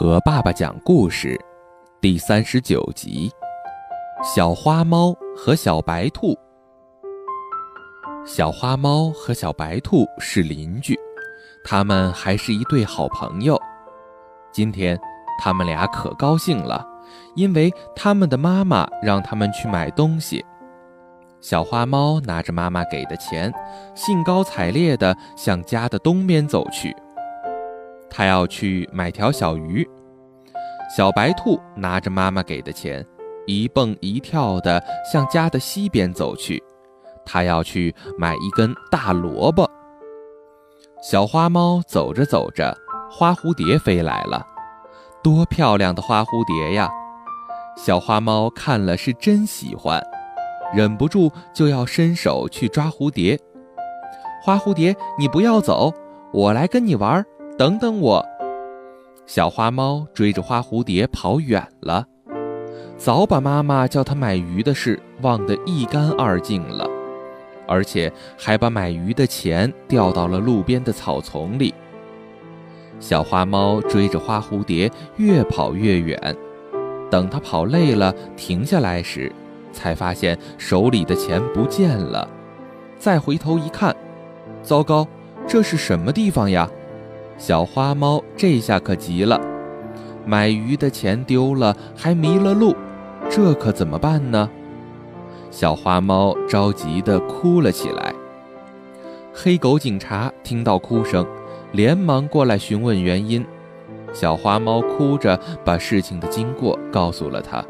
和爸爸讲故事，第三十九集：小花猫和小白兔。小花猫和小白兔是邻居，他们还是一对好朋友。今天，他们俩可高兴了，因为他们的妈妈让他们去买东西。小花猫拿着妈妈给的钱，兴高采烈地向家的东边走去。他要去买条小鱼，小白兔拿着妈妈给的钱，一蹦一跳地向家的西边走去。他要去买一根大萝卜。小花猫走着走着，花蝴蝶飞来了，多漂亮的花蝴蝶呀！小花猫看了是真喜欢，忍不住就要伸手去抓蝴蝶。花蝴蝶，你不要走，我来跟你玩。等等我，小花猫追着花蝴蝶跑远了，早把妈妈叫它买鱼的事忘得一干二净了，而且还把买鱼的钱掉到了路边的草丛里。小花猫追着花蝴蝶越跑越远，等它跑累了停下来时，才发现手里的钱不见了。再回头一看，糟糕，这是什么地方呀？小花猫这下可急了，买鱼的钱丢了，还迷了路，这可怎么办呢？小花猫着急地哭了起来。黑狗警察听到哭声，连忙过来询问原因。小花猫哭着把事情的经过告诉了他。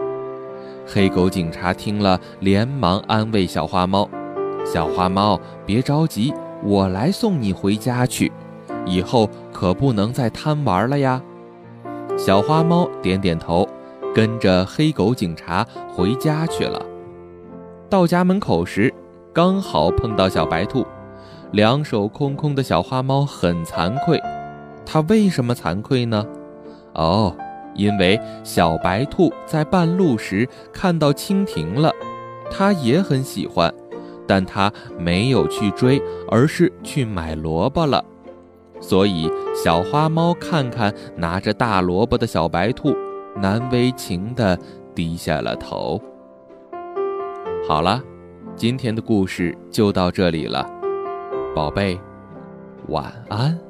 黑狗警察听了，连忙安慰小花猫：“小花猫，别着急，我来送你回家去。”以后可不能再贪玩了呀！小花猫点点头，跟着黑狗警察回家去了。到家门口时，刚好碰到小白兔，两手空空的小花猫很惭愧。它为什么惭愧呢？哦，因为小白兔在半路时看到蜻蜓了，它也很喜欢，但它没有去追，而是去买萝卜了。所以，小花猫看看拿着大萝卜的小白兔，难为情地低下了头。好了，今天的故事就到这里了，宝贝，晚安。